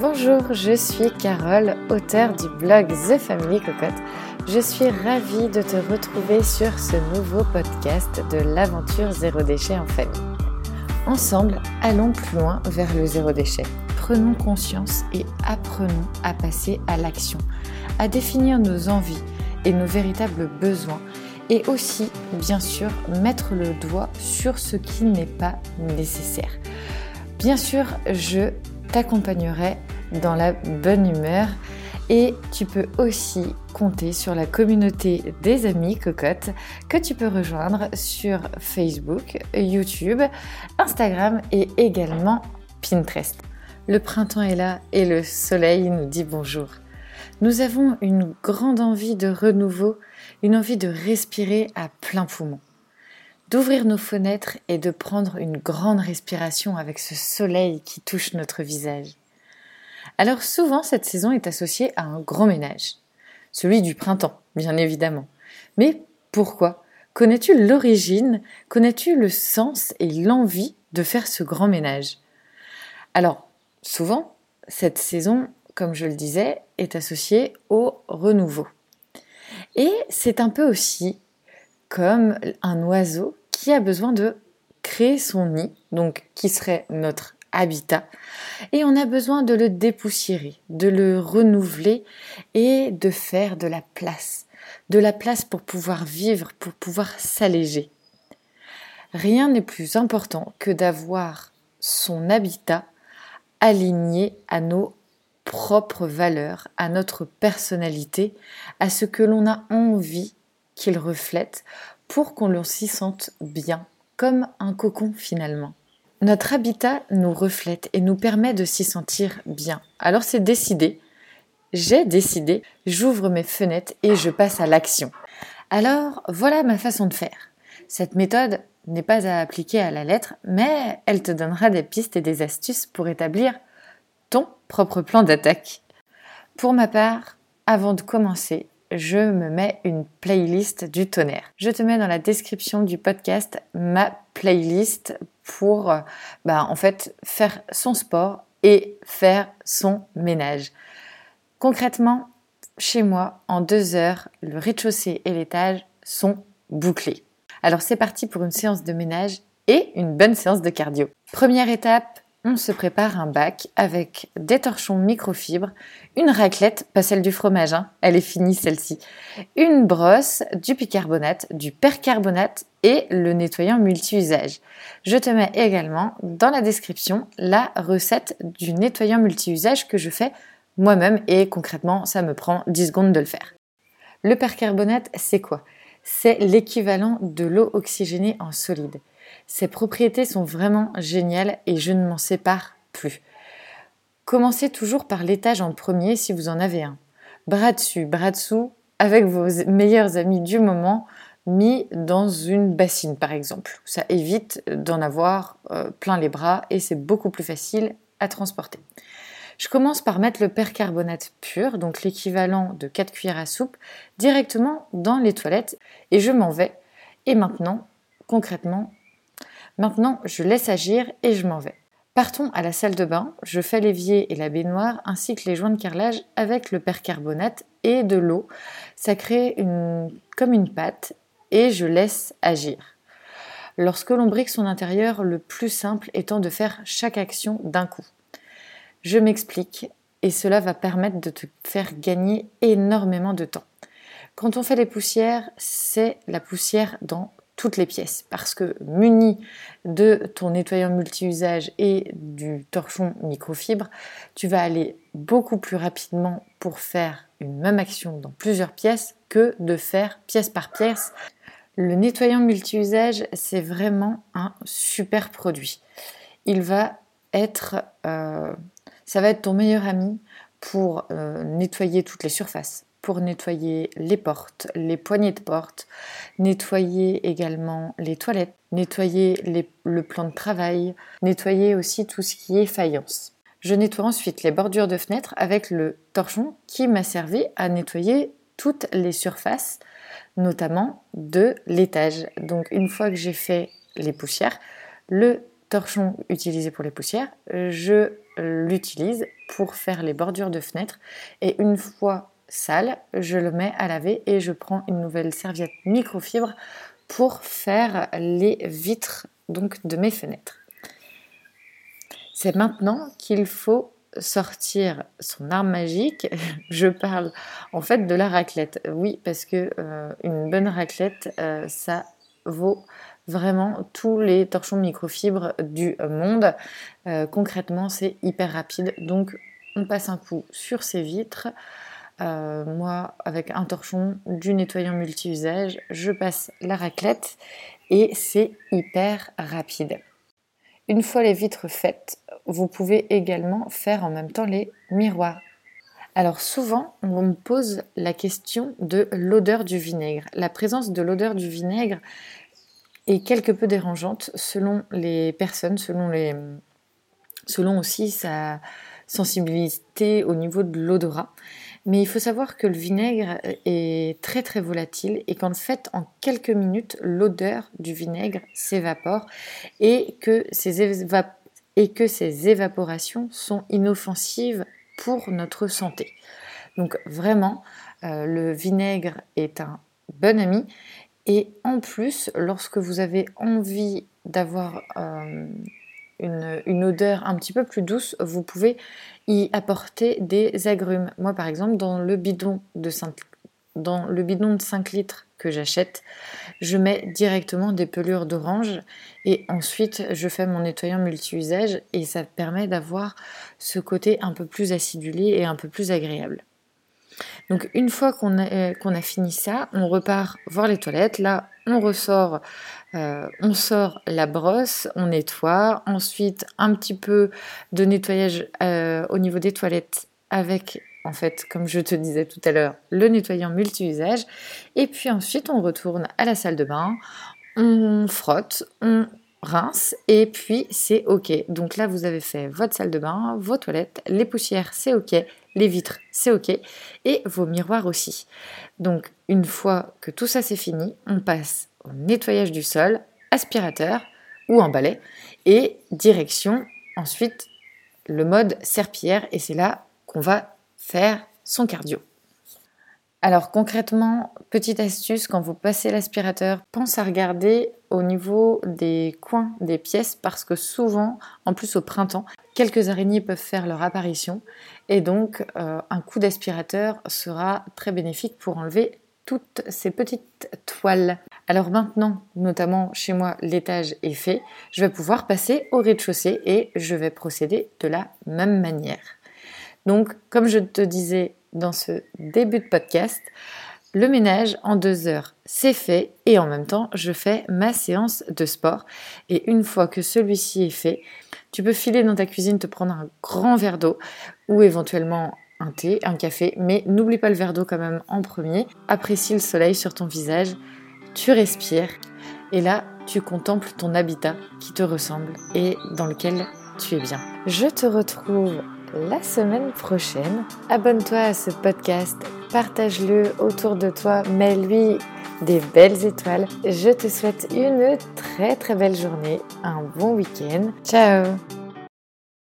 Bonjour, je suis Carole, auteure du blog The Family Cocotte. Je suis ravie de te retrouver sur ce nouveau podcast de l'aventure zéro déchet en famille. Ensemble, allons plus loin vers le zéro déchet. Prenons conscience et apprenons à passer à l'action, à définir nos envies et nos véritables besoins et aussi, bien sûr, mettre le doigt sur ce qui n'est pas nécessaire. Bien sûr, je t'accompagnerai dans la bonne humeur et tu peux aussi compter sur la communauté des amis cocottes que tu peux rejoindre sur Facebook, YouTube, Instagram et également Pinterest. Le printemps est là et le soleil nous dit bonjour. Nous avons une grande envie de renouveau, une envie de respirer à plein poumon, d'ouvrir nos fenêtres et de prendre une grande respiration avec ce soleil qui touche notre visage. Alors souvent cette saison est associée à un grand ménage, celui du printemps, bien évidemment. Mais pourquoi? Connais-tu l'origine? Connais-tu le sens et l'envie de faire ce grand ménage? Alors, souvent, cette saison comme je le disais, est associé au renouveau. Et c'est un peu aussi comme un oiseau qui a besoin de créer son nid, donc qui serait notre habitat, et on a besoin de le dépoussiérer, de le renouveler et de faire de la place, de la place pour pouvoir vivre, pour pouvoir s'alléger. Rien n'est plus important que d'avoir son habitat aligné à nos propre valeur, à notre personnalité, à ce que l'on a envie qu'il reflète pour qu'on s'y sente bien, comme un cocon finalement. Notre habitat nous reflète et nous permet de s'y sentir bien. Alors c'est décidé, j'ai décidé, j'ouvre mes fenêtres et je passe à l'action. Alors voilà ma façon de faire. Cette méthode n'est pas à appliquer à la lettre, mais elle te donnera des pistes et des astuces pour établir ton propre plan d'attaque. Pour ma part, avant de commencer, je me mets une playlist du tonnerre. Je te mets dans la description du podcast ma playlist pour bah, en fait faire son sport et faire son ménage. Concrètement, chez moi, en deux heures, le rez-de-chaussée et l'étage sont bouclés. Alors c'est parti pour une séance de ménage et une bonne séance de cardio. Première étape, on se prépare un bac avec des torchons microfibres, une raclette, pas celle du fromage, hein, elle est finie celle-ci, une brosse, du bicarbonate, du percarbonate et le nettoyant multi-usage. Je te mets également dans la description la recette du nettoyant multi-usage que je fais moi-même et concrètement ça me prend 10 secondes de le faire. Le percarbonate, c'est quoi? C'est l'équivalent de l'eau oxygénée en solide. Ces propriétés sont vraiment géniales et je ne m'en sépare plus. Commencez toujours par l'étage en premier si vous en avez un. Bras dessus, bras dessous, avec vos meilleurs amis du moment, mis dans une bassine par exemple. Ça évite d'en avoir euh, plein les bras et c'est beaucoup plus facile à transporter. Je commence par mettre le percarbonate pur, donc l'équivalent de 4 cuillères à soupe, directement dans les toilettes et je m'en vais. Et maintenant, concrètement, Maintenant, je laisse agir et je m'en vais. Partons à la salle de bain, je fais l'évier et la baignoire ainsi que les joints de carrelage avec le percarbonate et de l'eau. Ça crée une, comme une pâte et je laisse agir. Lorsque l'on brique son intérieur, le plus simple étant de faire chaque action d'un coup. Je m'explique et cela va permettre de te faire gagner énormément de temps. Quand on fait les poussières, c'est la poussière dans les pièces parce que muni de ton nettoyant multi-usage et du torchon microfibre, tu vas aller beaucoup plus rapidement pour faire une même action dans plusieurs pièces que de faire pièce par pièce. Le nettoyant multi-usage, c'est vraiment un super produit. Il va être, euh, ça va être ton meilleur ami pour euh, nettoyer toutes les surfaces, pour nettoyer les portes, les poignées de porte, nettoyer également les toilettes, nettoyer le plan de travail, nettoyer aussi tout ce qui est faïence. Je nettoie ensuite les bordures de fenêtres avec le torchon qui m'a servi à nettoyer toutes les surfaces, notamment de l'étage. Donc une fois que j'ai fait les poussières, le torchon utilisé pour les poussières, je l'utilise pour faire les bordures de fenêtres. Et une fois sale, je le mets à laver et je prends une nouvelle serviette microfibre pour faire les vitres donc de mes fenêtres. C'est maintenant qu'il faut sortir son arme magique. Je parle en fait de la raclette. Oui, parce que euh, une bonne raclette, euh, ça vaut vraiment tous les torchons microfibres du monde. Euh, concrètement, c'est hyper rapide. Donc, on passe un coup sur ces vitres. Moi, avec un torchon, du nettoyant multi-usage, je passe la raclette et c'est hyper rapide. Une fois les vitres faites, vous pouvez également faire en même temps les miroirs. Alors souvent, on me pose la question de l'odeur du vinaigre. La présence de l'odeur du vinaigre est quelque peu dérangeante selon les personnes, selon, les, selon aussi sa sensibilité au niveau de l'odorat. Mais il faut savoir que le vinaigre est très très volatile et qu'en fait, en quelques minutes, l'odeur du vinaigre s'évapore et que ces, et que ces évaporations sont inoffensives pour notre santé. Donc vraiment, euh, le vinaigre est un bon ami et en plus, lorsque vous avez envie d'avoir euh, une, odeur un petit peu plus douce, vous pouvez y apporter des agrumes. Moi, par exemple, dans le bidon de 5, dans le bidon de 5 litres que j'achète, je mets directement des pelures d'orange et ensuite je fais mon nettoyant multi-usage et ça permet d'avoir ce côté un peu plus acidulé et un peu plus agréable. Donc une fois qu'on a, euh, qu'on a fini ça, on repart voir les toilettes. Là, on ressort, euh, on sort la brosse, on nettoie. Ensuite, un petit peu de nettoyage euh, au niveau des toilettes avec, en fait, comme je te disais tout à l'heure, le nettoyant multi-usage. Et puis ensuite, on retourne à la salle de bain, on frotte, on rince et puis c'est ok. Donc là, vous avez fait votre salle de bain, vos toilettes, les poussières, c'est ok, les vitres, c'est ok, et vos miroirs aussi. Donc une fois que tout ça c'est fini, on passe au nettoyage du sol, aspirateur ou en balai, et direction ensuite le mode serpillière, et c'est là qu'on va faire son cardio. Alors concrètement, petite astuce, quand vous passez l'aspirateur, pense à regarder au niveau des coins des pièces parce que souvent, en plus au printemps, quelques araignées peuvent faire leur apparition et donc euh, un coup d'aspirateur sera très bénéfique pour enlever toutes ces petites toiles. Alors maintenant, notamment chez moi, l'étage est fait, je vais pouvoir passer au rez-de-chaussée et je vais procéder de la même manière. Donc, comme je te disais dans ce début de podcast. Le ménage en deux heures, c'est fait et en même temps, je fais ma séance de sport. Et une fois que celui-ci est fait, tu peux filer dans ta cuisine, te prendre un grand verre d'eau ou éventuellement un thé, un café, mais n'oublie pas le verre d'eau quand même en premier. Apprécie le soleil sur ton visage, tu respires et là, tu contemples ton habitat qui te ressemble et dans lequel tu es bien. Je te retrouve la semaine prochaine. Abonne-toi à ce podcast, partage-le autour de toi, mets-lui des belles étoiles. Je te souhaite une très très belle journée, un bon week-end. Ciao